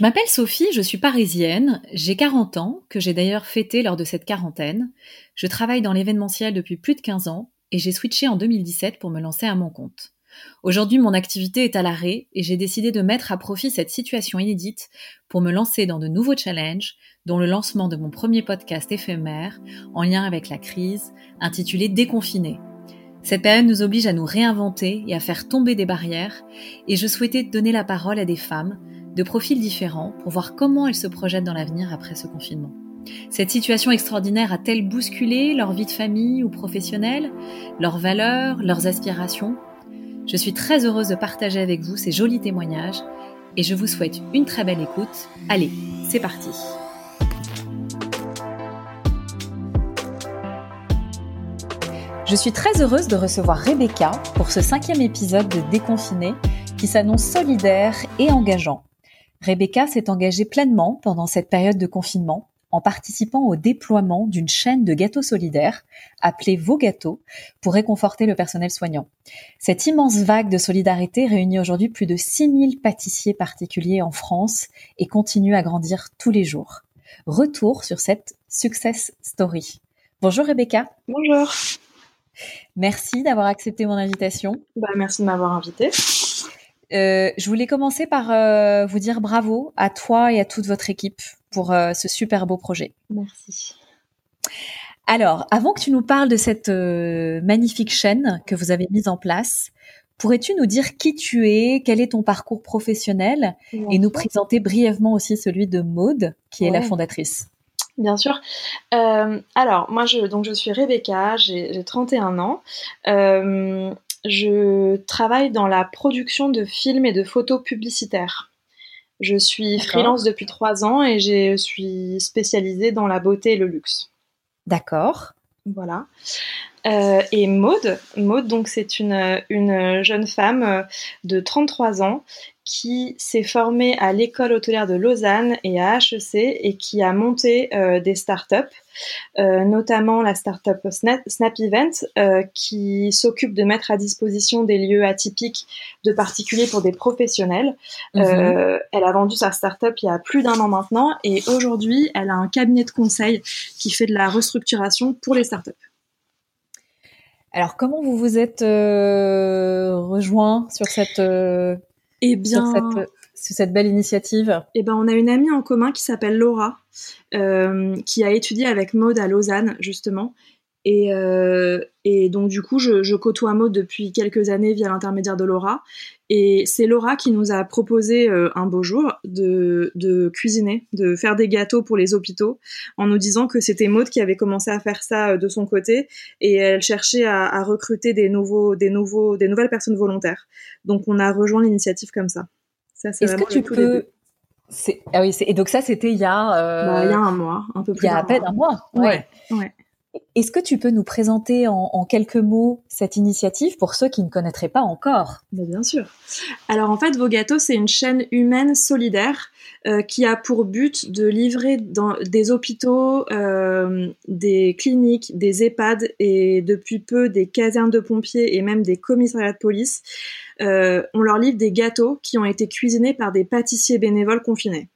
Je m'appelle Sophie, je suis parisienne, j'ai 40 ans, que j'ai d'ailleurs fêté lors de cette quarantaine. Je travaille dans l'événementiel depuis plus de 15 ans et j'ai switché en 2017 pour me lancer à mon compte. Aujourd'hui, mon activité est à l'arrêt et j'ai décidé de mettre à profit cette situation inédite pour me lancer dans de nouveaux challenges, dont le lancement de mon premier podcast éphémère en lien avec la crise, intitulé Déconfiné. Cette période nous oblige à nous réinventer et à faire tomber des barrières, et je souhaitais donner la parole à des femmes de profils différents pour voir comment elles se projettent dans l'avenir après ce confinement. Cette situation extraordinaire a-t-elle bousculé leur vie de famille ou professionnelle, leurs valeurs, leurs aspirations? Je suis très heureuse de partager avec vous ces jolis témoignages et je vous souhaite une très belle écoute. Allez, c'est parti Je suis très heureuse de recevoir Rebecca pour ce cinquième épisode de Déconfiné qui s'annonce solidaire et engageant. Rebecca s'est engagée pleinement pendant cette période de confinement en participant au déploiement d'une chaîne de gâteaux solidaires appelée Vos Gâteaux pour réconforter le personnel soignant. Cette immense vague de solidarité réunit aujourd'hui plus de 6000 pâtissiers particuliers en France et continue à grandir tous les jours. Retour sur cette success story. Bonjour Rebecca. Bonjour. Merci d'avoir accepté mon invitation. Bah, merci de m'avoir invitée. Euh, je voulais commencer par euh, vous dire bravo à toi et à toute votre équipe pour euh, ce super beau projet. Merci. Alors, avant que tu nous parles de cette magnifique chaîne que vous avez mise en place, pourrais-tu nous dire qui tu es, quel est ton parcours professionnel et nous présenter brièvement aussi celui de Maude, qui est la fondatrice? Bien sûr. Alors, moi, je, donc, je suis Rebecca, j'ai 31 ans. Je travaille dans la production de films et de photos publicitaires. Je suis freelance depuis trois ans et je suis spécialisée dans la beauté et le luxe. D'accord. Voilà. Euh, et Maude, Maude donc c'est une, une jeune femme de 33 ans qui s'est formée à l'école hôtelière de Lausanne et à HEC et qui a monté euh, des startups, euh, notamment la startup Snap, Snap Event, euh, qui s'occupe de mettre à disposition des lieux atypiques de particuliers pour des professionnels. Mhm. elle a vendu sa startup il y a plus d'un an maintenant et aujourd'hui, elle a un cabinet de conseil qui fait de la restructuration pour les startups. Alors, comment vous vous êtes rejoint sur cette eh bien, sur cette, cette belle initiative. Eh ben, on a une amie en commun qui s'appelle Laura, euh, qui a étudié avec Maude à Lausanne justement, et, euh, et, donc du coup, je, je, côtoie Maud depuis quelques années via l'intermédiaire de Laura. Et c'est Laura qui nous a proposé euh, un beau jour de, de, cuisiner, de faire des gâteaux pour les hôpitaux, en nous disant que c'était Maud qui avait commencé à faire ça euh, de son côté, et elle cherchait à, à recruter des nouveaux, des nouveaux, des nouvelles personnes volontaires. Donc on a rejoint l'initiative comme ça. ça Est-ce que tu peux ah oui, et donc ça, c'était il y a... Bah, il y a un mois, un peu plus Il y a à peine un mois, ouais. ouais. Est-ce que tu peux nous présenter en, quelques mots cette initiative pour ceux qui ne connaîtraient pas encore? Bien sûr. Alors en fait, Vogato, c'est une chaîne humaine solidaire euh, qui a pour but de livrer dans des hôpitaux, euh, des cliniques, des EHPAD et depuis peu des casernes de pompiers et même des commissariats de police. Euh, on leur livre des gâteaux qui ont été cuisinés par des pâtissiers bénévoles confinés.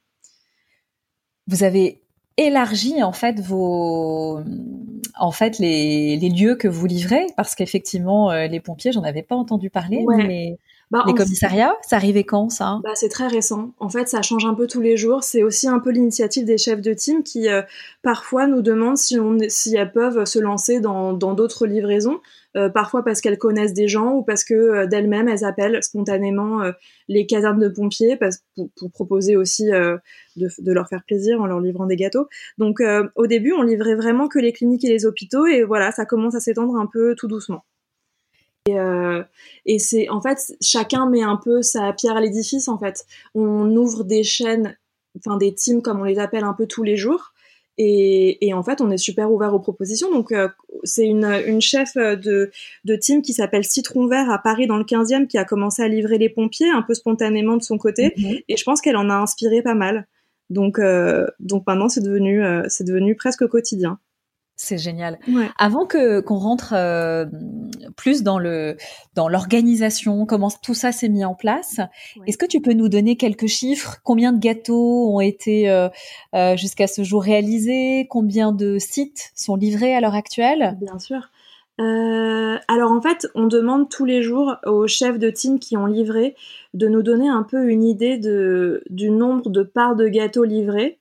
Vous avez élargi en fait vos en fait les, les lieux que vous livrez parce qu'effectivement euh, les pompiers j'en avais pas entendu parler mais bah, les commissariats ça arrivait quand ça? Bah, c'est très récent en fait ça change un peu tous les jours c'est aussi un peu l'initiative des chefs de team qui euh, parfois nous demandent si on si elles peuvent se lancer dans d'autres livraisons euh, parfois parce qu'elles connaissent des gens ou parce que euh, d'elles-mêmes elles appellent spontanément euh, les casernes de pompiers pour, pour, proposer aussi de, de, leur faire plaisir en leur livrant des gâteaux. Donc au début on livrait vraiment que les cliniques et les hôpitaux et voilà ça commence à s'étendre un peu tout doucement. Et, euh, et c'est en fait chacun met un peu sa pierre à l'édifice en fait. On ouvre des chaînes, enfin des teams comme on les appelle un peu tous les jours. Et, et, en fait, on est super ouvert aux propositions. Donc, euh, c'est une, une, chef de, de team qui s'appelle Citron Vert à Paris dans le 15e qui a commencé à livrer les pompiers un peu spontanément de son côté. Mhm. Et je pense qu'elle en a inspiré pas mal. Donc, euh, donc maintenant, c'est devenu, c'est devenu presque quotidien. C'est génial. Avant que qu'on rentre euh, plus dans le dans l'organisation, comment tout ça s'est mis en place, est-ce que tu peux nous donner quelques chiffres? Combien de gâteaux ont été euh, euh, jusqu'à ce jour réalisés? Combien de sites sont livrés à l'heure actuelle? Bien sûr. Euh, alors en fait, on demande tous les jours aux chefs de team qui ont livré de nous donner un peu une idée de, du nombre de parts de gâteaux livrés.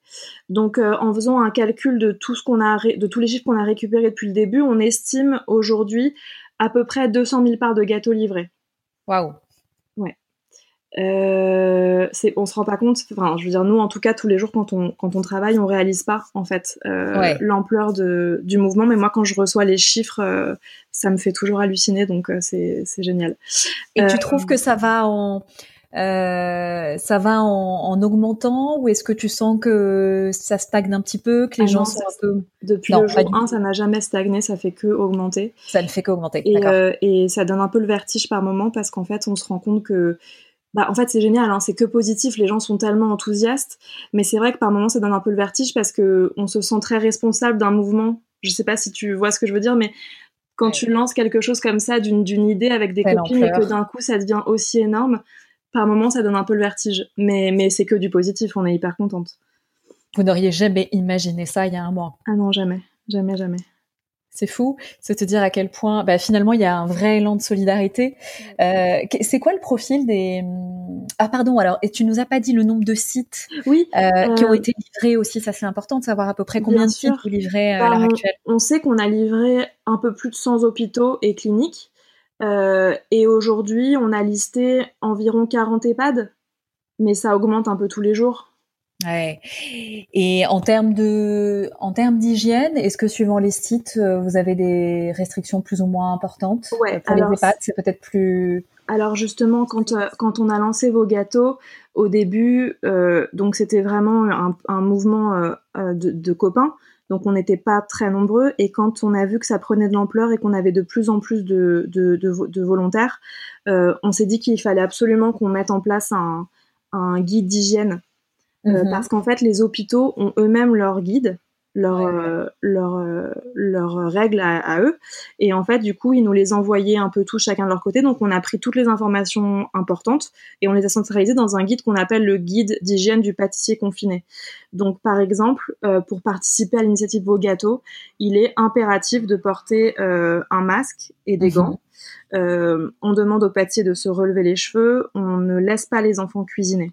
Donc euh, en faisant un calcul de tout ce qu'on a de tous les chiffres qu'on a récupérés depuis le début, on estime aujourd'hui à peu près 200 000 parts de gâteaux livrés. Waouh. Euh, on se rend pas compte. Enfin, je veux dire, nous, en tout cas, tous les jours, quand on quand on travaille, on réalise pas en fait euh, l'ampleur de du mouvement. Mais moi, quand je reçois les chiffres, euh, ça me fait toujours halluciner. Donc, euh, c'est c'est génial. Et tu trouves que ça va en ça va en, en augmentant ou est-ce que tu sens que ça stagne un petit peu, que les ah gens sont un peu depuis le jour 1, ça n'a jamais stagné, ça fait que augmenter. Ça ne fait qu'augmenter. Et, et ça donne un peu le vertige par moment parce qu'en fait, on se rend compte que bah, en fait, c'est génial, hein, c'est que positif, les gens sont tellement enthousiastes, mais c'est vrai que par moments, ça donne un peu le vertige parce que on se sent très responsable d'un mouvement. Je sais pas si tu vois ce que je veux dire, mais quand tu lances quelque chose comme ça d'une idée avec des copines et que d'un coup, ça devient aussi énorme, par moments, ça donne un peu le vertige. Mais, mais c'est que du positif, on est hyper contente. Vous n'auriez jamais imaginé ça il y a un mois Ah non, jamais, jamais, jamais. C'est fou, c'est te dire à quel point, bah, finalement, il y a un vrai élan de solidarité. Euh, c'est quoi le profil des Ah pardon, alors et tu nous as pas dit le nombre de sites oui, euh, qui ont euh, été livrés aussi. Ça c'est important de savoir à peu près combien de sites vous livrez à l'heure actuelle. On sait qu'on a livré un peu plus de 100 hôpitaux et cliniques. et aujourd'hui, on a listé environ 40 EHPAD, mais ça augmente un peu tous les jours. Ouais. Et en termes de, en termes d'hygiène, est-ce que suivant les sites, euh, vous avez des restrictions plus ou moins importantes ouais, Pour les EHPAD, c'est peut-être plus. Alors justement, quand euh, quand on a lancé vos gâteaux au début, euh, donc c'était vraiment un, un mouvement euh, de, de, copains. Donc on n'était pas très nombreux et quand on a vu que ça prenait de l'ampleur et qu'on avait de plus en plus de, de, de, de volontaires, on s'est dit qu'il fallait absolument qu'on mette en place un, un guide d'hygiène euh, mhm. parce qu'en fait, les hôpitaux ont eux-mêmes leur guide, leur, euh, leur, euh, leurs règles à, eux. Et en fait, du coup, ils nous les envoyaient un peu tous chacun de leur côté. Donc, on a pris toutes les informations importantes et on les a centralisées dans un guide qu'on appelle le guide d'hygiène du pâtissier confiné. Donc, par exemple, pour participer à l'initiative Vos Gâteaux, il est impératif de porter un masque et des mhm. gants. on demande au pâtissier de se relever les cheveux. On ne laisse pas les enfants cuisiner.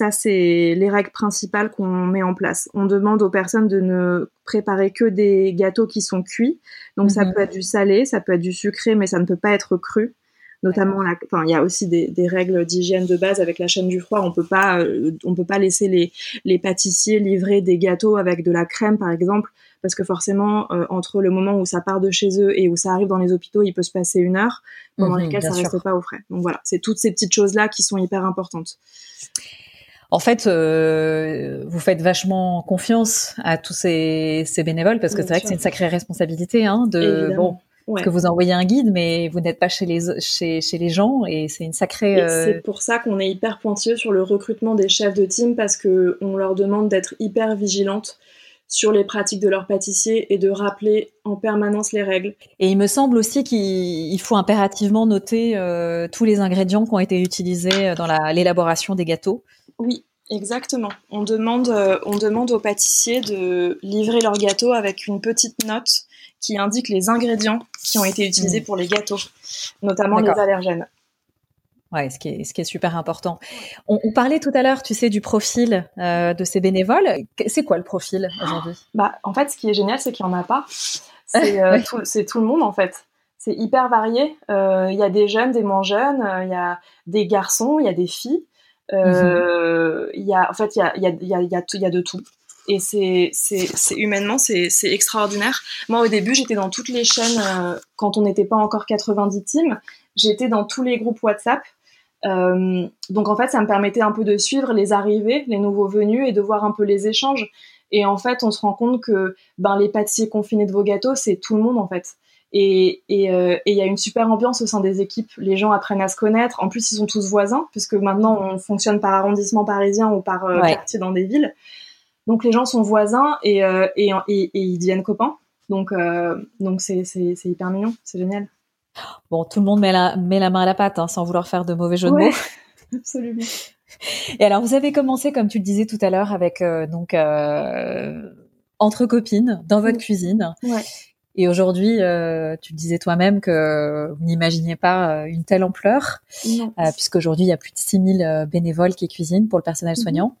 Ça, c'est les règles principales qu'on met en place. On demande aux personnes de ne préparer que des gâteaux qui sont cuits. Donc, ça mhm. peut être du salé, ça peut être du sucré, mais ça ne peut pas être cru. Notamment, enfin, il y a aussi des, règles d'hygiène de base avec la chaîne du froid. On peut pas, euh, on peut pas laisser les, les pâtissiers livrer des gâteaux avec de la crème, par exemple, parce que forcément, euh, entre le moment où ça part de chez eux et où ça arrive dans les hôpitaux, il peut se passer une heure pendant mhm, lesquelles ça reste pas au frais. Donc voilà, c'est toutes ces petites choses là qui sont hyper importantes en fait, euh, vous faites vachement confiance à tous ces, bénévoles parce que c'est vrai que c'est une sacrée responsabilité hein, de bon que vous envoyez un guide, mais vous n'êtes pas chez les chez, chez les gens et c'est une sacrée. Euh, c'est pour ça qu'on est hyper pointilleux sur le recrutement des chefs de team parce que on leur demande d'être hyper vigilantes sur les pratiques de leurs pâtissiers et de rappeler en permanence les règles. Et il me semble aussi qu'il faut impérativement noter euh, tous les ingrédients qui ont été utilisés dans l'élaboration des gâteaux. Oui, exactement. On demande, euh, on demande aux pâtissiers de livrer leur gâteau avec une petite note qui indique les ingrédients qui ont été utilisés mmh. pour les gâteaux, notamment les allergènes. Ouais, ce qui est, ce qui est super important. On, parlait tout à l'heure, tu sais, du profil euh, de ces bénévoles. C'est quoi le profil aujourd'hui? Bah, en fait, ce qui est génial, c'est qu'il n'y en a pas. C'est euh, tout, tout, le monde, en fait. C'est hyper varié. Il y a des jeunes, des moins jeunes. Il y a des garçons, il y a des filles. Euh, il y a, en fait, il y a, y, a, y, a, y, a y a de tout. Et c'est, humainement, c'est, c'est extraordinaire. Moi, au début, j'étais dans toutes les chaînes, euh, quand on n'était pas encore 90 teams, j'étais dans tous les groupes WhatsApp. Euh, donc en fait, ça me permettait un peu de suivre les arrivées, les nouveaux venus et de voir un peu les échanges. Et en fait, on se rend compte que ben, les pâtissiers confinés de vos gâteaux, c'est tout le monde en fait. Et il euh, et, y a une super ambiance au sein des équipes. Les gens apprennent à se connaître. En plus, ils sont tous voisins, puisque maintenant, on fonctionne par arrondissement parisien ou par euh, quartier dans des villes. Donc, les gens sont voisins et, euh, et, et, ils deviennent copains. Donc, donc c'est hyper mignon, c'est génial. Bon, tout le monde met la, met la main à la pâte, hein, sans vouloir faire de mauvais jeux de mots. Absolument. Et alors, vous avez commencé, comme tu le disais tout à l'heure, avec donc entre copines dans votre cuisine. Ouais. Et aujourd'hui, euh, tu disais toi-même que vous n'imaginiez pas euh, une telle ampleur, euh, puisqu'aujourd'hui, il y a plus de 6000 euh, bénévoles qui cuisinent pour le personnel mhm. soignant.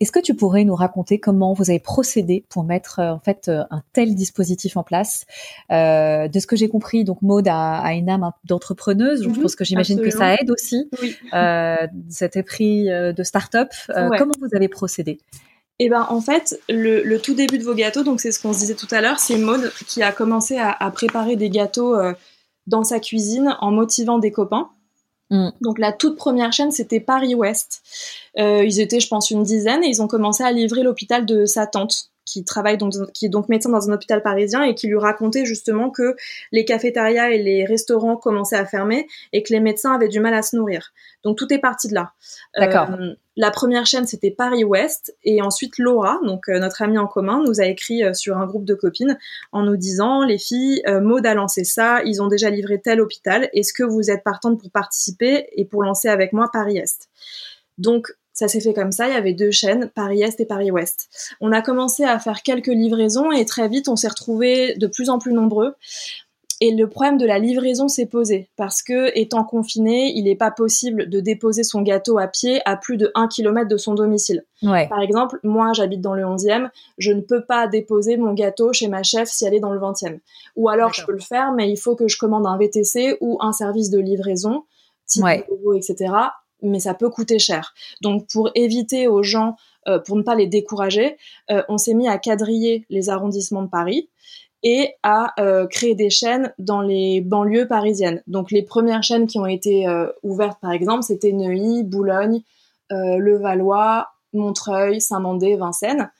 Est-ce que tu pourrais nous raconter comment vous avez procédé pour mettre en fait un tel dispositif en place? Euh, De ce que j'ai compris, donc Maud a, a une âme d'entrepreneuse. je mhm. pense que j'imagine que ça aide aussi oui. euh, cet esprit de start-up. Comment vous avez procédé? Eh ben en fait, le, tout début de vos gâteaux, donc c'est ce qu'on se disait tout à l'heure, c'est Maude qui a commencé à, préparer des gâteaux euh, dans sa cuisine en motivant des copains. Mm. Donc la toute première chaîne, c'était Paris Ouest. Euh, ils étaient, je pense, une dizaine et ils ont commencé à livrer l'hôpital de sa tante qui travaille donc, qui est donc médecin dans un hôpital parisien et qui lui racontait justement que les cafétérias et les restaurants commençaient à fermer et que les médecins avaient du mal à se nourrir. Donc tout est parti de là. D'accord. Euh, la première chaîne c'était Paris Ouest et ensuite Laura, donc euh, notre amie en commun, nous a écrit euh, sur un groupe de copines en nous disant les filles, Maud a lancé ça, ils ont déjà livré tel hôpital, est-ce que vous êtes partantes pour participer et pour lancer avec moi Paris Est? Donc ça s'est fait comme ça, il y avait deux chaînes, Paris-Est et Paris-Ouest. On a commencé à faire quelques livraisons et très vite on s'est retrouvés de plus en plus nombreux. Et le problème de la livraison s'est posé parce que, étant confiné, il n'est pas possible de déposer son gâteau à pied à plus de 1 km de son domicile. Par exemple, moi, j'habite dans le 11e, je ne peux pas déposer mon gâteau chez ma chef si elle est dans le 20e. Ou alors, je peux le faire, mais il faut que je commande un VTC ou un service de livraison, type etc mais ça peut coûter cher. Donc pour éviter aux gens, euh, pour ne pas les décourager, euh, on s'est mis à quadriller les arrondissements de Paris et à euh, créer des chaînes dans les banlieues parisiennes. Donc les premières chaînes qui ont été ouvertes, par exemple, c'était Neuilly, Boulogne, Levallois, Montreuil, Saint-Mandé, Vincennes.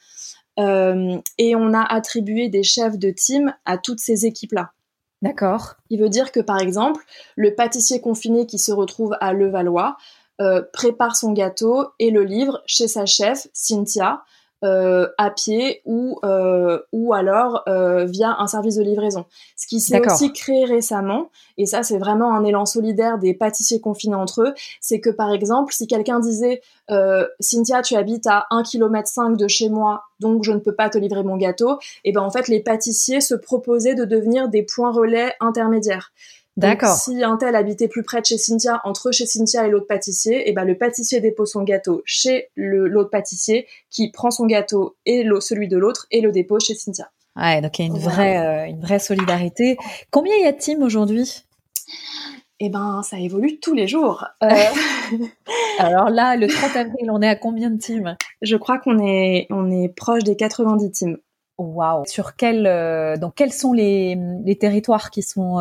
et on a attribué des chefs de team à toutes ces équipes-là. D'accord. Il veut dire que, par exemple, le pâtissier confiné qui se retrouve à Levallois euh, prépare son gâteau et le livre chez sa chef, Cynthia, euh, à pied ou, euh, ou alors via un service de livraison. Ce qui s'est aussi créé récemment, et ça c'est vraiment un élan solidaire des pâtissiers confinés entre eux, c'est que par exemple, si quelqu'un disait Cynthia, tu habites à 1 km 5 de chez moi, donc je ne peux pas te livrer mon gâteau, et ben en fait les pâtissiers se proposaient de devenir des points relais intermédiaires. D'accord. Si un tel habitait plus près de chez Cynthia, entre chez Cynthia et l'autre pâtissier, et eh ben le pâtissier dépose son gâteau chez l'autre pâtissier, qui prend son gâteau et celui de l'autre et le dépose chez Cynthia. Ouais, donc il y a une vraie, euh, une vraie solidarité. Combien y a de team aujourd'hui? Eh ben, ça évolue tous les jours. Euh, Alors là, le 30 avril, on est à combien de teams? Je crois qu'on est, on est proche des 90 teams. Waouh Sur quel, euh, donc quels sont les, les territoires qui sont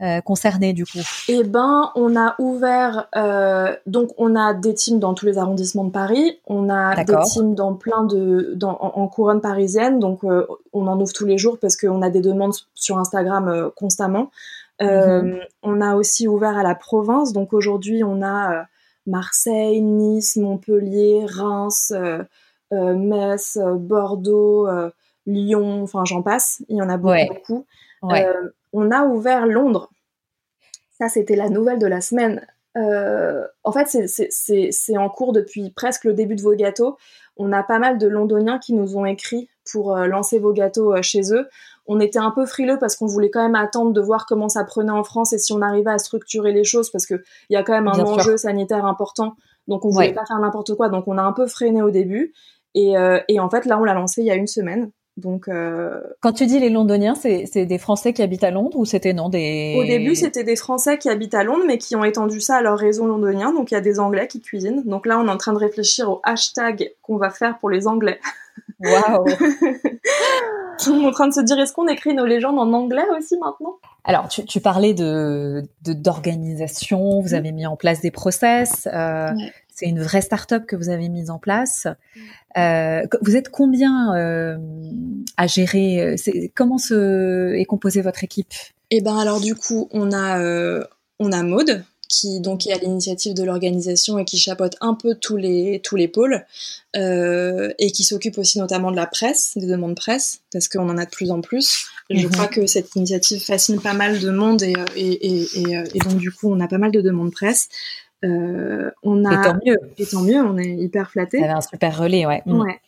euh, concernés du coup. Eh ben, on a ouvert euh, donc on a des teams dans tous les arrondissements de Paris, on a des teams dans plein de dans, en, couronne parisienne, donc euh, on en ouvre tous les jours parce qu'on a des demandes sur Instagram constamment. Mhm. On a aussi ouvert à la province, donc aujourd'hui on a Marseille, Nice, Montpellier, Reims, Metz, Bordeaux, Lyon, enfin j'en passe, il y en a beaucoup. On a ouvert Londres ça, c'était la nouvelle de la semaine. Euh, en fait, c'est en cours depuis presque le début de vos gâteaux. On a pas mal de londoniens qui nous ont écrit pour euh, lancer vos gâteaux euh, chez eux. On était un peu frileux parce qu'on voulait quand même attendre de voir comment ça prenait en France et si on arrivait à structurer les choses parce qu'il y a quand même un enjeu sanitaire important. Donc on voulait pas faire n'importe quoi. Donc on a un peu freiné au début. Et, et en fait, là, on l'a lancé il y a une semaine. Donc, euh... quand tu dis les Londoniens, c'est des Français qui habitent à Londres ou c'était non des Au début, c'était des Français qui habitent à Londres, mais qui ont étendu ça à leur réseau londonien. Donc, il y a des Anglais qui cuisinent. Donc là, on est en train de réfléchir au hashtag qu'on va faire pour les Anglais. Waouh On est en train de se dire, est-ce qu'on écrit nos légendes en anglais aussi maintenant? Alors, tu, tu, parlais de d'organisation. Vous avez mis en place des process. Euh, c'est une vraie start-up que vous avez mise en place. Euh, vous êtes combien euh, à gérer Comment se, est composée votre équipe? Eh ben alors du coup, on a on a Maude qui donc est à l'initiative de l'organisation et qui chapeaute un peu tous les tous les pôles et qui s'occupe aussi notamment de la presse, des demandes presse, parce qu'on en a de plus en plus. Je mhm. crois que cette initiative fascine pas mal de monde et, et, et, et, donc du coup on a pas mal de demandes presse. on a, et tant mieux. Et tant mieux, on est hyper flattés. Ça un super relais, ouais. Mm. Ouais.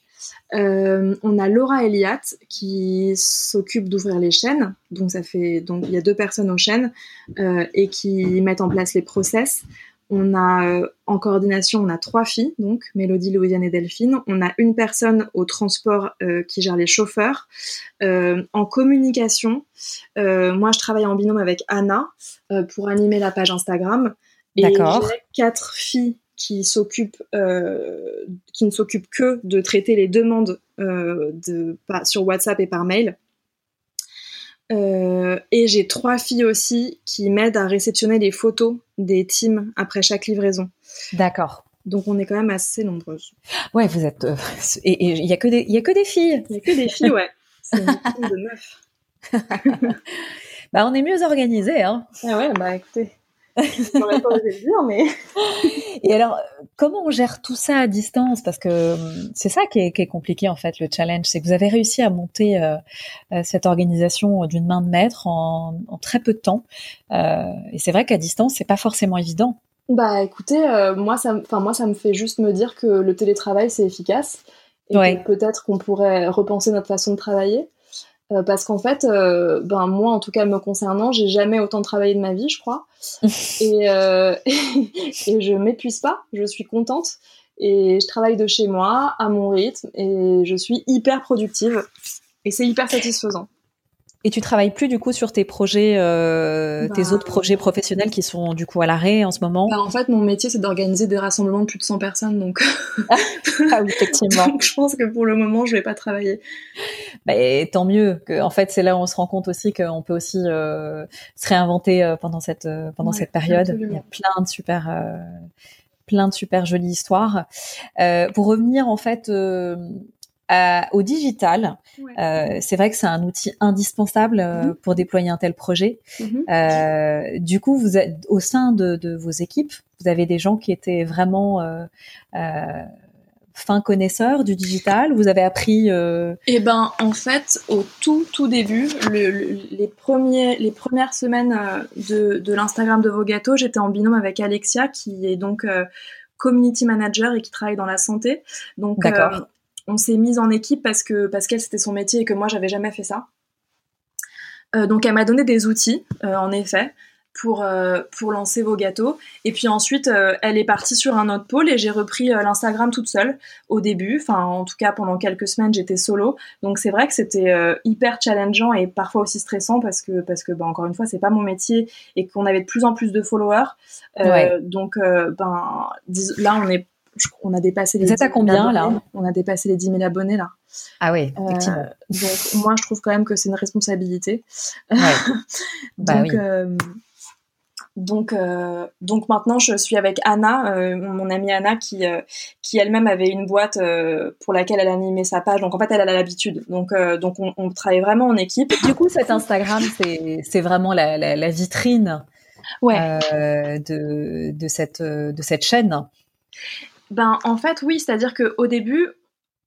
Euh, on a Laura Eliat qui s'occupe d'ouvrir les chaînes. Donc ça fait donc il y a deux personnes aux chaînes euh, et qui mettent en place les process. On a euh, en coordination, on a trois filles, donc Mélodie, Louisiane et Delphine. On a une personne au transport qui gère les chauffeurs. en communication, moi je travaille en binôme avec Anna pour animer la page Instagram. D'accord. quatre filles qui s'occupe, euh, qui ne s'occupe que de traiter les demandes euh, de, sur WhatsApp et par mail. Euh, et j'ai trois filles aussi qui m'aident à réceptionner les photos des teams après chaque livraison. D'accord. Donc on est quand même assez nombreuses. Ouais, vous êtes. et il y a que des, il y a que des filles. Il y a que des filles, ouais. C'est une team de meufs. bah on est mieux organisés, hein. Ah ouais, bah écoutez. Dire, mais. Et alors, comment on gère tout ça à distance? Parce que hum, c'est ça qui est, compliqué en fait, le challenge, c'est que vous avez réussi à monter euh, euh, cette organisation d'une main de maître en, très peu de temps. Euh, et c'est vrai qu'à distance, c'est pas forcément évident. Bah, écoutez, moi, ça, enfin moi, ça me fait juste me dire que le télétravail c'est efficace et peut-être qu'on pourrait repenser notre façon de travailler. Euh, parce qu'en fait, euh, ben moi, en tout cas me concernant, j'ai jamais autant travaillé de ma vie, je crois, et, euh, et je m'épuise pas. Je suis contente et je travaille de chez moi à mon rythme et je suis hyper productive et c'est hyper satisfaisant. Et tu travailles plus du coup sur tes projets, euh, tes bah, autres projets professionnels qui sont du coup à l'arrêt en ce moment? Bah, En fait, mon métier c'est d'organiser des rassemblements de plus de 100 personnes, donc. ah oui, effectivement. donc je pense que pour le moment, je vais pas travailler. Bah, tant mieux. Que, en fait, c'est là où on se rend compte aussi qu'on peut aussi euh, se réinventer euh, pendant cette euh, pendant cette période. Il y a plein de super plein de super jolies histoires. pour revenir en fait au digital, euh, c'est vrai que c'est un outil indispensable euh, mhm. pour déployer un tel projet. Euh, du coup, vous êtes au sein de, vos équipes, vous avez des gens qui étaient vraiment fin connaisseurs du digital Vous avez appris Eh ben, en fait, au tout tout début, les premiers, les premières semaines de, de l'Instagram de Vogato, j'étais en binôme avec Alexia, qui est donc community manager et qui travaille dans la santé. Donc, on s'est mise en équipe parce que parce qu'elle c'était son métier et que moi j'avais jamais fait ça. Euh, donc elle m'a donné des outils, euh, en effet, pour euh, pour lancer vos gâteaux. Et puis ensuite, elle est partie sur un autre pôle et j'ai repris l'Instagram toute seule au début. Enfin, en tout cas pendant quelques semaines, j'étais solo. Donc c'est vrai que c'était hyper challengeant et parfois aussi stressant parce que parce que bah, encore une fois, c'est pas mon métier et qu'on avait de plus en plus de followers. Donc ben là, on est on a dépassé les. Vous êtes à combien là On a dépassé les 10 000 abonnés là. Ah oui, euh, donc moi, je trouve quand même que c'est une responsabilité. Bah donc, euh, donc, euh, donc maintenant, je suis avec Anna, mon amie Anna, qui, qui elle-même avait une boîte pour laquelle elle animait sa page. Donc en fait, elle a l'habitude. Donc, donc on, travaille vraiment en équipe. Du coup, cet Instagram, c'est vraiment la, la, vitrine ouais. de, de, cette, de cette chaîne. Ben en fait oui, c'est-à-dire qu'au début,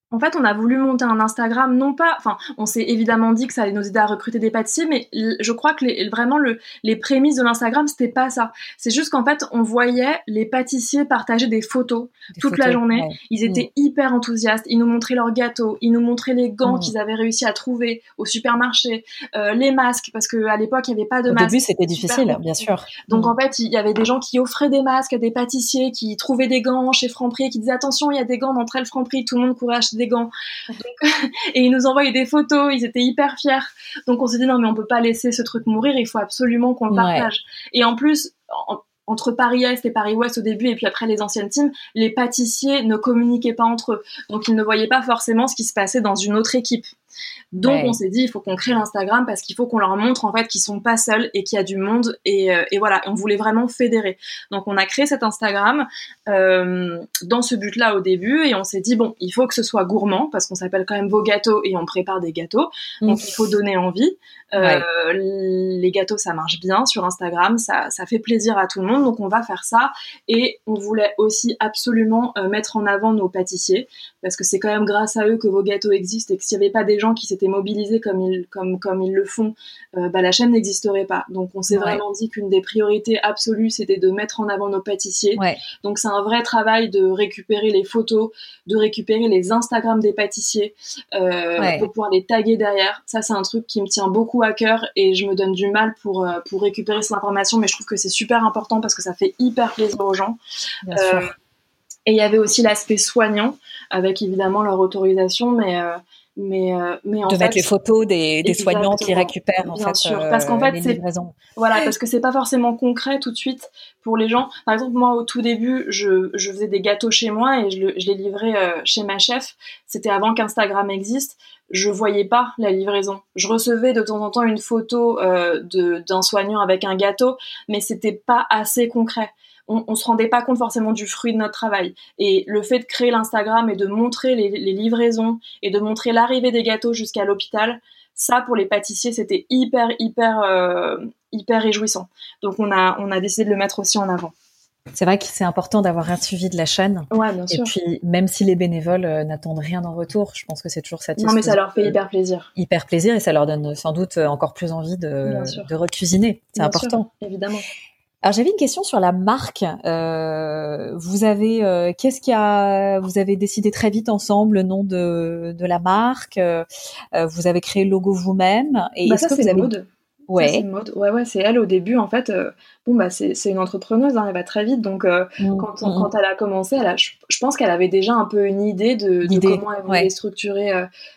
en fait, on a voulu monter un Instagram, non pas, enfin, on s'est évidemment dit que ça allait nous aider à recruter des pâtissiers, mais je crois que les, vraiment le, les prémices de l'Instagram, c'était pas ça. C'est juste qu'en fait, on voyait les pâtissiers partager des photos toute la journée. Ils étaient mm. hyper enthousiastes. Ils nous montraient leurs gâteaux, ils nous montraient les gants mm. qu'ils avaient réussi à trouver au supermarché, euh, les masques, parce qu'à l'époque, il n'y avait pas de masques. Au début, c'était difficile, bien sûr. Donc, mm. en fait, il y avait des gens qui offraient des masques à des pâtissiers, qui trouvaient des gants chez Franprix, qui disaient attention, il y a des gants d'entre elles Franprix, tout le monde courait acheter des gants. et ils nous envoyaient des photos, ils étaient hyper fiers. Donc on s'est dit non mais on peut pas laisser ce truc mourir, il faut absolument qu'on le partage. Et en plus, entre Paris-Est et Paris-Ouest au début et puis après les anciennes teams, les pâtissiers ne communiquaient pas entre eux. Donc ils ne voyaient pas forcément ce qui se passait dans une autre équipe. Donc on s'est dit il faut qu'on crée l'Instagram parce qu'il faut qu'on leur montre en fait qu'ils sont pas seuls et qu'il y a du monde et, euh, et, voilà on voulait vraiment fédérer. Donc on a créé cet Instagram euh, dans ce but-là au début et on s'est dit bon il faut que ce soit gourmand parce qu'on s'appelle quand même vos gâteaux et on prépare des gâteaux. Donc il faut donner envie. Euh, les gâteaux ça marche bien sur Instagram ça, ça fait plaisir à tout le monde. Donc on va faire ça et on voulait aussi absolument mettre en avant nos pâtissiers parce que c'est quand même grâce à eux que vos gâteaux existent et que s'il n'y avait pas des gens qui s'étaient mobilisés comme ils, comme, comme ils le font, euh, bah, la chaîne n'existerait pas. Donc on s'est vraiment dit qu'une des priorités absolues, c'était de mettre en avant nos pâtissiers. Donc c'est un vrai travail de récupérer les photos, de récupérer les Instagram des pâtissiers, euh, pour pouvoir les taguer derrière. Ça c'est un truc qui me tient beaucoup à cœur et je me donne du mal pour, euh, pour récupérer cette information, mais je trouve que c'est super important parce que ça fait hyper plaisir aux gens. Bien sûr. Et il y avait aussi l'aspect soignant, avec évidemment leur autorisation, mais euh, mais euh, mais en de fait, mettre les photos des, des soignants qui récupèrent en fait sûr. euh, parce qu'en fait les c'est voilà parce que c'est pas forcément concret tout de suite pour les gens. Par exemple moi au tout début je, je faisais des gâteaux chez moi et je, le- je les livrais euh, chez ma chef. C'était avant qu'Instagram existe. Je voyais pas la livraison. Je recevais de temps en temps une photo euh, de d'un soignant avec un gâteau mais c'était pas assez concret on, on se rendait pas compte forcément du fruit de notre travail. Et le fait de créer l'Instagram et de montrer les, les livraisons et de montrer l'arrivée des gâteaux jusqu'à l'hôpital, ça pour les pâtissiers c'était hyper hyper euh, hyper réjouissant. Donc on a on a décidé de le mettre aussi en avant. C'est vrai que c'est important d'avoir un suivi de la chaîne. Ouais, bien Et sûr. puis, même si les bénévoles euh, n'attendent rien en retour, je pense que c'est toujours satisfaisant. Non mais ça leur fait hyper plaisir. hyper plaisir et ça leur donne sans doute encore plus envie de, de recuisiner. C'est important. sûr, évidemment. Alors j'avais une question sur la marque. Euh, vous avez euh, qu'est-ce qui a vous avez décidé très vite ensemble le nom de, de la marque. euh, vous avez créé le logo vous-même. Et Bah, est-ce ça que c'est vous avez. Ça, ouais c'est. Ouais ouais, c'est elle au début en fait. bon bah c'est c'est une entrepreneuse, hein, elle va très vite donc Mm, quand, on- mm, quand elle a commencé, elle a, je, je pense qu'elle avait déjà un peu une idée de, comment elle voulait ouais. structurer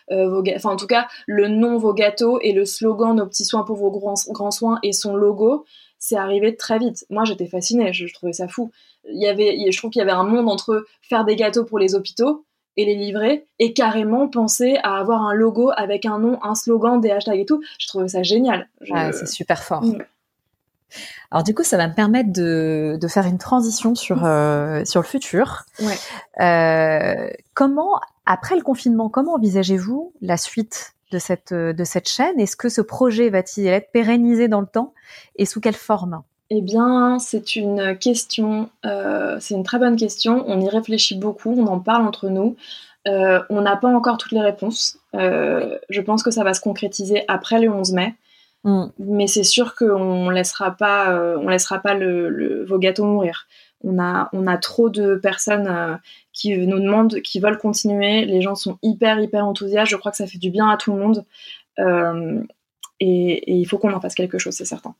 vos gâteaux. Enfin, en tout cas, le nom vos gâteaux et le slogan Nos petits soins pour vos grands, grands soins et son logo, c'est arrivé très vite. Moi, j'étais fascinée, je, je trouvais ça fou. Il y avait, je trouve qu'il y avait un monde entre faire des gâteaux pour les hôpitaux et les livrer et carrément penser à avoir un logo avec un nom, un slogan, des hashtags et tout. Je trouvais ça génial. Je- Ouais, c'est super fort. Mm. Alors du coup, ça va me permettre de, de faire une transition sur euh, sur le futur. Ouais. Euh, comment après le confinement, comment envisagez-vous la suite de cette de cette chaîne? Est-ce que ce projet va-t-il être pérennisé dans le temps? Et sous quelle forme? Eh bien, c'est une question, euh, c'est une très bonne question. On y réfléchit beaucoup, on en parle entre nous. Euh, on n'a pas encore toutes les réponses. Euh, je pense que ça va se concrétiser après le 11 mai, Mm. mais c'est sûr qu'on laissera pas, euh, on laissera pas le, le- vos gâteaux mourir. On a, on a trop de personnes euh, qui nous demandent, qui veulent continuer. Les gens sont hyper, hyper enthousiastes. Je crois que ça fait du bien à tout le monde. Euh, et, et il faut qu'on en fasse quelque chose, c'est certain.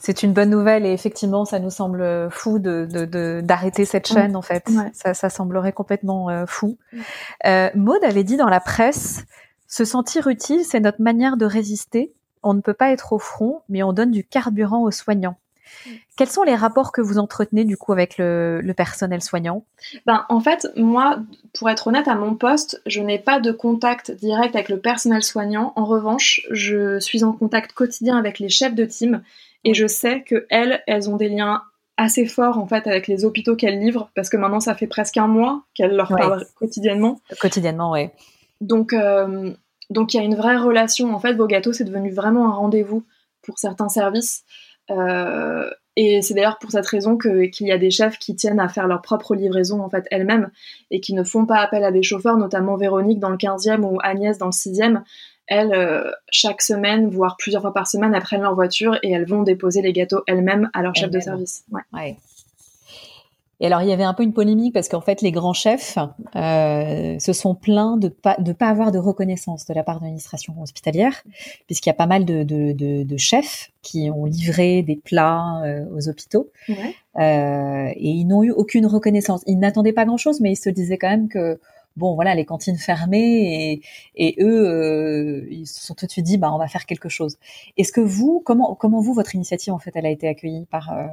C'est une bonne nouvelle et effectivement, ça nous semble fou de de- de- d'arrêter cette chaîne en fait. Ouais. Ça, ça semblerait complètement euh, fou. Euh, Maud avait dit dans la presse, se sentir utile, c'est notre manière de résister. On ne peut pas être au front, mais on donne du carburant aux soignants. Quels sont les rapports que vous entretenez du coup avec le, le personnel soignant? Ben, en fait, moi, pour être honnête, à mon poste, je n'ai pas de contact direct avec le personnel soignant. En revanche, je suis en contact quotidien avec les chefs de team et je sais que elles, elles ont des liens assez forts en fait avec les hôpitaux qu'elles livrent parce que maintenant ça fait presque un mois qu'elles leur Ouais. parlent quotidiennement. quotidiennement Ouais. Donc, euh, donc il y a une vraie relation. En fait, vos gâteaux, c'est devenu vraiment un rendez-vous pour certains services. Euh, et c'est d'ailleurs pour cette raison que- qu'il y a des chefs qui tiennent à faire leur propre livraison en fait elles-mêmes et qui ne font pas appel à des chauffeurs, notamment Véronique dans le 15e ou Agnès dans le 6e. Elles, euh, chaque semaine, voire plusieurs fois par semaine, elles prennent leur voiture et elles vont déposer les gâteaux elles-mêmes à leur chef de service. Ouais. Ouais. Et alors, il y avait un peu une polémique parce qu'en fait, les grands chefs euh, se sont plaints de pas de pas avoir de reconnaissance de la part de l'administration hospitalière, puisqu'il y a pas mal de, de, de, de chefs qui ont livré des plats euh, aux hôpitaux Ouais. euh, et ils n'ont eu aucune reconnaissance. Ils n'attendaient pas grand-chose, mais ils se disaient quand même que bon, voilà, les cantines fermées et, et eux, euh, ils se sont tout de suite dit, bah, on va faire quelque chose. Est-ce que vous, comment comment vous votre initiative en fait, elle a été accueillie par euh,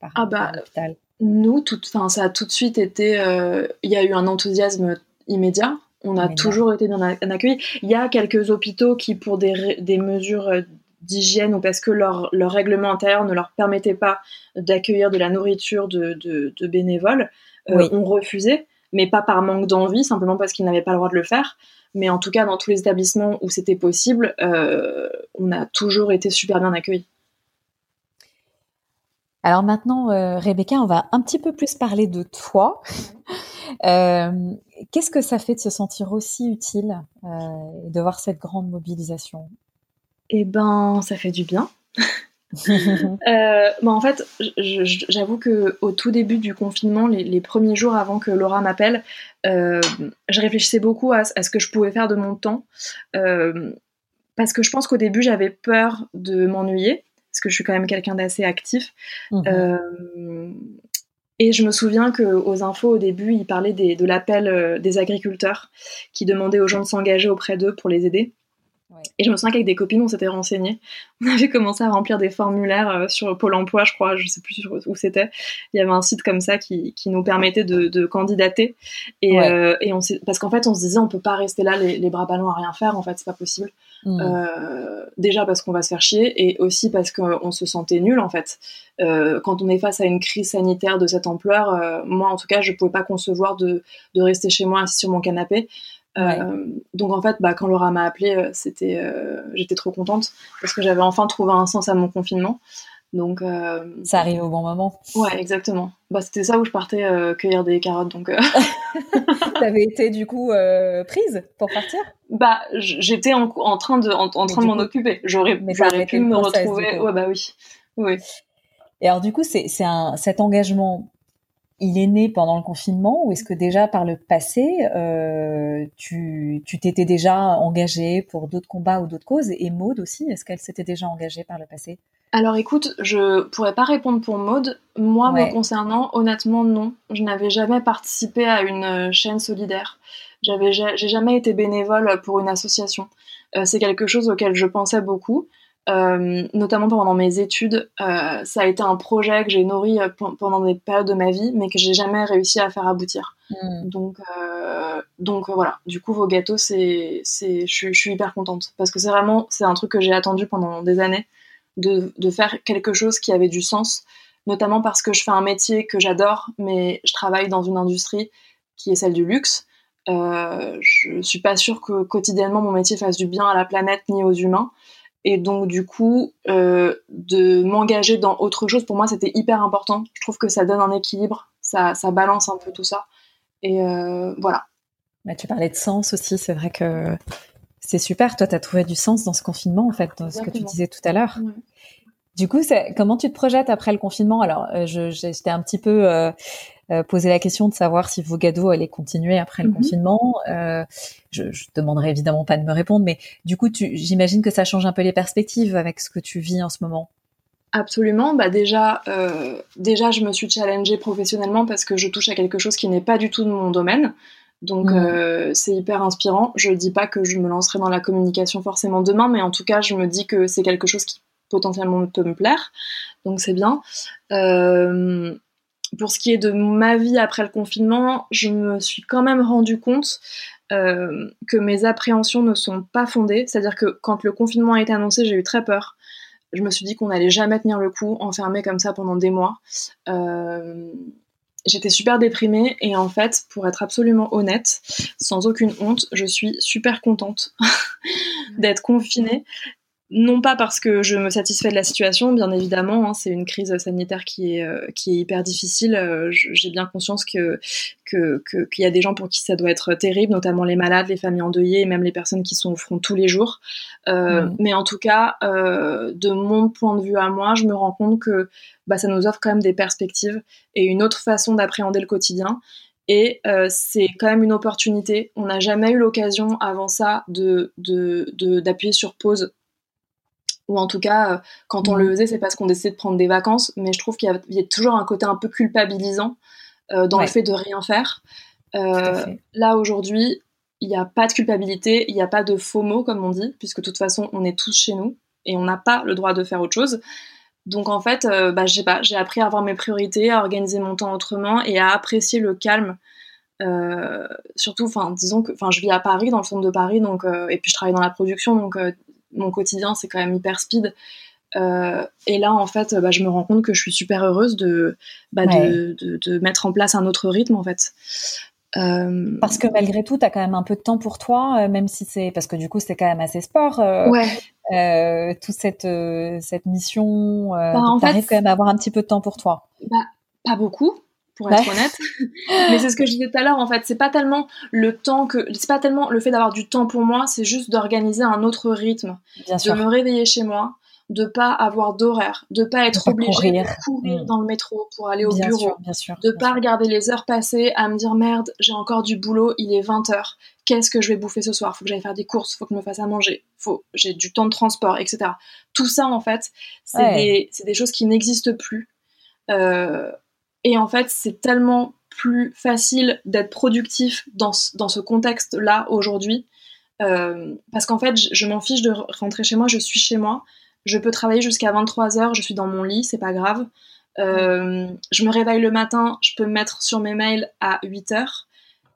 par, Ah bah, par l'hôpital? Nous, tout, ça a tout de suite été. euh, Il y a eu un enthousiasme immédiat. On a toujours été bien accueillis. Il y a quelques hôpitaux qui, pour des, des mesures d'hygiène ou parce que leur, leur, règlement intérieur ne leur permettait pas d'accueillir de la nourriture de, de, bénévoles, ont refusé, mais pas par manque d'envie, simplement parce qu'ils n'avaient pas le droit de le faire. Mais en tout cas, dans tous les établissements où c'était possible, on a toujours été super bien accueillis. Alors maintenant, euh, Rebecca, on va un petit peu plus parler de toi. Euh, qu'est-ce que ça fait de se sentir aussi utile euh, et de voir cette grande mobilisation? Eh ben, ça fait du bien. en fait, j'avoue que au tout début du confinement, les, premiers jours avant que Laura m'appelle, je réfléchissais beaucoup à, à, ce que je pouvais faire de mon temps, parce que je pense qu'au début j'avais peur de m'ennuyer parce que je suis quand même quelqu'un d'assez actif. Mhm. Euh, et je me souviens qu'aux infos, au début, ils parlaient de l'appel euh, des agriculteurs qui demandaient aux gens de s'engager auprès d'eux pour les aider. Et je me souviens qu'avec des copines, on s'était renseignées. On avait commencé à remplir des formulaires euh, sur Pôle emploi, je crois, je sais plus où c'était. Il y avait un site comme ça qui, qui nous permettait de, de candidater. Et, euh, et on parce qu'en fait, on se disait, on peut pas rester là les, les, bras ballants à rien faire, en fait, c'est pas possible. Mmh. Euh, déjà parce qu'on va se faire chier et aussi parce qu'on se sentait nul, en fait. Euh, quand on est face à une crise sanitaire de cette ampleur, moi, en tout cas, je pouvais pas concevoir de, de rester chez moi assis sur mon canapé. Euh, donc en fait, bah, quand Laura m'a appelé, euh, c'était, euh, j'étais trop contente parce que j'avais enfin trouvé un sens à mon confinement. Donc ça arrive au bon moment. Ouais, exactement. Bah, c'était ça où je partais cueillir des carottes. Donc t'avais été du coup prise pour partir? Bah j'étais en, train de en, train de m'en occuper. J'aurais j'aurais pu me retrouver. Ouais bah oui. Oui. Et alors du coup c'est c'est un cet engagement il est né pendant le confinement ou est-ce que déjà par le passé, euh, tu t'étais déjà engagée pour d'autres combats ou d'autres causes Et Maude aussi, est-ce qu'elle s'était déjà engagée par le passé? Alors écoute, je pourrais pas répondre pour Maude. Moi, me concernant, honnêtement, non. Je n'avais jamais participé à une euh, chaîne solidaire. J'avais, j'ai jamais été bénévole pour une association. Euh, c'est quelque chose auquel je pensais beaucoup. Euh, notamment pendant mes études, euh, ça a été un projet que j'ai nourri euh, pendant des périodes de ma vie, mais que j'ai jamais réussi à faire aboutir. Hmm. Donc, donc voilà. Du coup, vos gâteaux, c'est, c'est, je, suis hyper contente parce que c'est vraiment, c'est un truc que j'ai attendu pendant des années de, de faire quelque chose qui avait du sens, notamment parce que je fais un métier que j'adore, mais je travaille dans une industrie qui est celle du luxe. Je suis pas sûre que quotidiennement mon métier fasse du bien à la planète ni aux humains. Et donc, du coup, euh, de m'engager dans autre chose, pour moi, c'était hyper important. Je trouve que ça donne un équilibre, ça, ça balance un peu tout ça. Et euh, voilà. Bah, tu parlais de sens aussi, c'est vrai que c'est super. Toi, tu as trouvé du sens dans ce confinement, en fait, dans ce que tu disais tout à l'heure. Du coup, comment tu te projettes après le confinement? Alors, euh, j'étais un petit peu euh, euh, poser la question de savoir si vos gâteaux allaient continuer après le mhm. confinement. Euh, je, je demanderai évidemment pas de me répondre, mais du coup, j'imagine que ça change un peu les perspectives avec ce que tu vis en ce moment. Absolument. Bah déjà, euh, déjà, je me suis challengée professionnellement parce que je touche à quelque chose qui n'est pas du tout de mon domaine. Donc mhm. euh, c'est hyper inspirant. Je dis pas que je me lancerai dans la communication forcément demain, mais en tout cas, je me dis que c'est quelque chose qui potentiellement peut me plaire. Donc c'est bien. Euh, pour ce qui est de ma vie après le confinement, je me suis quand même rendu compte euh, que mes appréhensions ne sont pas fondées. C'est-à-dire que quand le confinement a été annoncé, j'ai eu très peur. Je me suis dit qu'on n'allait jamais tenir le coup, enfermé comme ça pendant des mois. Euh, j'étais super déprimée et en fait, pour être absolument honnête, sans aucune honte, je suis super contente d'être confinée non pas parce que je me satisfais de la situation, bien évidemment, hein, c'est une crise sanitaire qui est, euh, qui est hyper difficile. Euh, j'ai bien conscience que qu'il que, y a des gens pour qui ça doit être terrible, notamment les malades, les familles endeuillées et même les personnes qui sont au front tous les jours. Euh, Mais en tout cas, euh, de mon point de vue à moi, je me rends compte que bah, ça nous offre quand même des perspectives et une autre façon d'appréhender le quotidien. Et euh, c'est quand même une opportunité. On n'a jamais eu l'occasion avant ça de d'appuyer de, sur pause ou en tout cas, euh, quand on le mm. faisait, c'est parce qu'on décidait de prendre des vacances, mais je trouve qu'il y, a toujours un côté un peu culpabilisant euh, dans le fait de rien faire. Euh, là, aujourd'hui, il n'y a pas de culpabilité, il n'y a pas de faux mots, comme on dit, puisque de toute façon, on est tous chez nous et on n'a pas le droit de faire autre chose. Donc en fait, bah, j'ai appris à avoir mes priorités, à organiser mon temps autrement et à apprécier le calme surtout, enfin, disons que, enfin, je vis à Paris, dans le centre de Paris, donc, et puis je travaille dans la production, donc mon quotidien c'est quand même hyper speed. et là, en fait, bah, je me rends compte que je suis super heureuse de, bah, de, de, de, mettre en place un autre rythme, en fait. Euh... Parce que malgré tout, tu as quand même un peu de temps pour toi, même si c'est parce que du coup, c'est quand même assez sport. Euh, ouais. Euh, toute cette cette mission, bah, tu arrives quand même à avoir un petit peu de temps pour toi. Bah, pas beaucoup, pour être honnête. Mais c'est ce que je disais tout à l'heure, en fait. C'est pas tellement le temps que, c'est pas tellement le fait d'avoir du temps pour moi, c'est juste d'organiser un autre rythme. Bien de me réveiller chez moi, de pas avoir d'horaire, de pas être obligé de courir mm. dans le métro pour aller au bureau, bien sûr, de pas regarder les heures passées à me dire merde, j'ai encore du boulot, il est 20h, qu'est-ce que je vais bouffer ce soir? Faut que j'aille faire des courses, faut que je me fasse à manger, faut j'ai du temps de transport, etc. Tout ça en fait, c'est des, des, choses qui n'existent plus. Euh, et en fait, c'est tellement plus facile d'être productif dans, dans ce contexte-là aujourd'hui. Euh, parce qu'en fait, je, je m'en fiche de rentrer chez moi, je suis chez moi je peux travailler jusqu'à 23h, je suis dans mon lit, c'est pas grave. Euh, je me réveille le matin, je peux me mettre sur mes mails à 8h.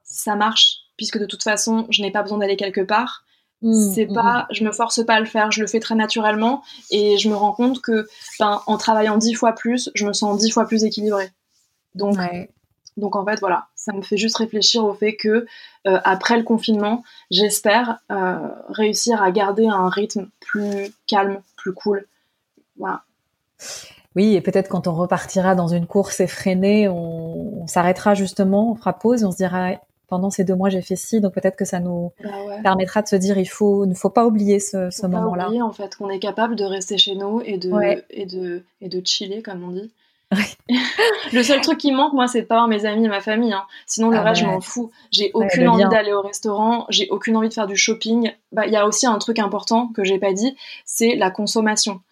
Ça marche, puisque de toute façon, je n'ai pas besoin d'aller quelque part. Mmh, c'est mmh, pas, mmh. je me force pas à le faire, je le fais très naturellement et je me rends compte que, ben, en travaillant dix fois plus, je me sens dix fois plus équilibrée. Donc, donc en fait, voilà, ça me fait juste réfléchir au fait que euh, après le confinement, j'espère euh, réussir à garder un rythme plus calme, plus cool. Voilà. Oui, et peut-être quand on repartira dans une course effrénée, on, s'arrêtera justement, on fera pause, on se dira pendant ces deux mois j'ai fait ci, donc peut-être que ça nous bah permettra de se dire il faut, ne faut pas oublier ce, ce moment-là. Oublier en fait qu'on est capable de rester chez nous et de et de et de chiller comme on dit. le seul truc qui manque, moi, c'est de pas voir mes amis et ma famille. Hein. Sinon, le ah reste, je m'en fous. J'ai aucune envie d'aller au restaurant, j'ai aucune envie de faire du shopping. Bah, il y a aussi un truc important que j'ai pas dit, c'est la consommation.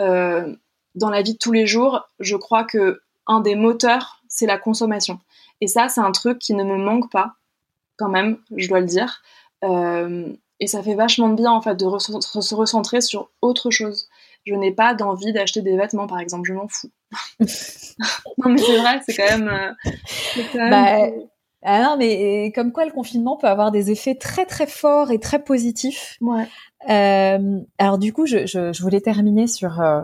Euh, dans la vie de tous les jours, je crois que un des moteurs, c'est la consommation. Et ça, c'est un truc qui ne me manque pas, quand même, je dois le dire. Euh, et ça fait vachement de bien, en fait, de se recentrer sur autre chose. Je n'ai pas d'envie d'acheter des vêtements, par exemple, je m'en fous. non, mais c'est vrai, c'est quand même. Euh, bah, ah non, mais comme quoi le confinement peut avoir des effets très très forts et très positifs. Ouais. Euh, alors du coup, je, je, je voulais terminer sur euh,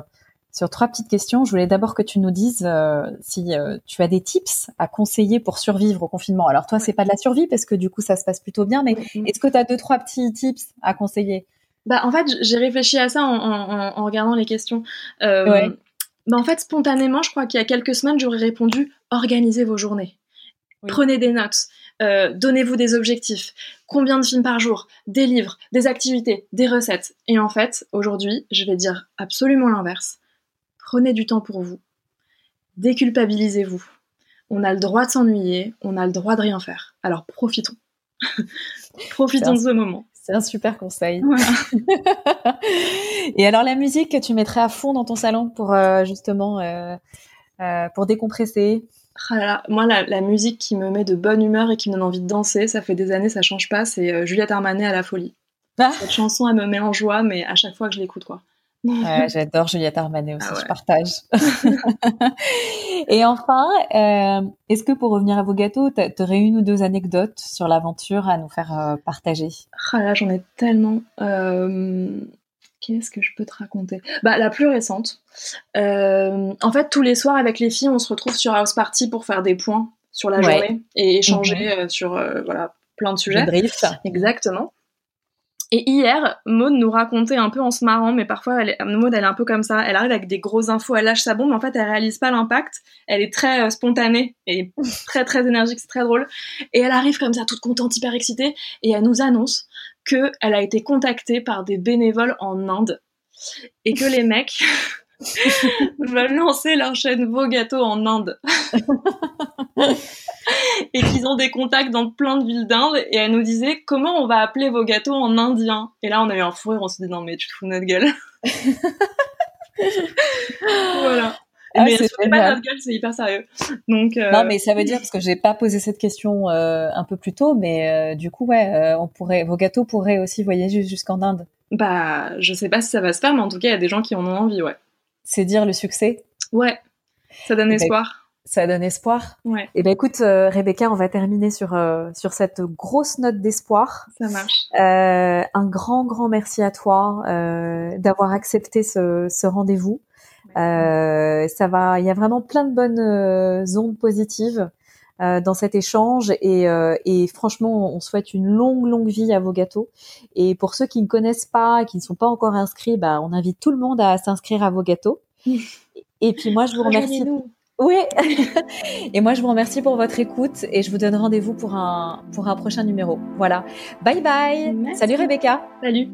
sur trois petites questions. Je voulais d'abord que tu nous dises euh, si euh, tu as des tips à conseiller pour survivre au confinement. Alors toi, c'est pas de la survie parce que du coup ça se passe plutôt bien, mais est-ce que tu as deux trois petits tips à conseiller? Bah en fait, j'ai réfléchi à ça en, en, en regardant les questions. Euh, ouais. Bah en fait, spontanément, je crois qu'il y a quelques semaines, j'aurais répondu organisez vos journées. Prenez des notes, euh, donnez-vous des objectifs. Combien de films par jour? Des livres, des activités, des recettes. Et en fait, aujourd'hui, je vais dire absolument l'inverse. Prenez du temps pour vous. Déculpabilisez-vous. On a le droit de s'ennuyer, on a le droit de rien faire. Alors profitons. profitons de ce moment. C'est un super conseil. Et alors la musique que tu mettrais à fond dans ton salon pour euh, justement euh, euh, pour décompresser? Ah Moi, la, musique qui me met de bonne humeur et qui me donne envie de danser, ça fait des années, ça change pas. C'est Juliette Armanet à la folie. Ah. Cette chanson, elle me met en joie, mais à chaque fois que je l'écoute, quoi. J'adore Juliette Armanet aussi, ah je partage. et enfin, euh, est-ce que pour revenir à vos gâteaux, tu aurais une ou deux anecdotes sur l'aventure à nous faire euh, partager? Ah là, j'en ai tellement. Euh, qu'est-ce que je peux te raconter? Bah la plus récente. en fait, tous les soirs avec les filles, on se retrouve sur House Party pour faire des points sur la journée et échanger mhm. sur voilà plein de sujets. Exactement. Et hier, Maud nous racontait un peu en se marrant, mais parfois, elle est, Maud, elle est un peu comme ça. Elle arrive avec des grosses infos, elle lâche sa bombe, mais en fait, elle réalise pas l'impact. Elle est très euh, spontanée et très, très énergique, c'est très drôle. Et elle arrive comme ça, toute contente, hyper excitée, et elle nous annonce qu'elle a été contactée par des bénévoles en Inde. Et que les mecs veulent lancer leur chaîne Vos Gâteaux en Inde. et qu'ils ont des contacts dans plein de villes d'Inde. Et elle nous disait comment on va appeler vos gâteaux en indien? Et là, on a eu un fou rire, on s'est dit non, mais tu te fous de notre gueule. voilà. Ah, mais c'est pas notre gueule, c'est hyper sérieux. Donc, euh... Non, mais ça veut dire, parce que j'ai pas posé cette question euh, un peu plus tôt, mais euh, du coup, ouais, on pourrait, vos gâteaux pourraient aussi voyager jusqu'en Inde. Bah, je sais pas si ça va se faire, mais en tout cas, il y a des gens qui en ont envie, ouais. C'est dire le succès Ouais, ça donne eh ben, espoir. Ça donne espoir. Ouais. Eh ben écoute, euh, Rebecca, on va terminer sur euh, sur cette grosse note d'espoir. Ça marche. Euh, un grand grand merci à toi d'avoir accepté ce, ce rendez-vous. ça va, il y a vraiment plein de bonnes ondes positives dans cet échange et, et, franchement, on souhaite une longue longue vie à vos gâteaux. Et pour ceux qui ne connaissent pas, qui ne sont pas encore inscrits, bah, on invite tout le monde à s'inscrire à vos gâteaux. Et puis moi, je vous remercie. Oui. et moi, je vous remercie pour votre écoute et je vous donne rendez-vous pour un, pour un prochain numéro. Voilà. Bye bye. Salut Rebecca. Salut.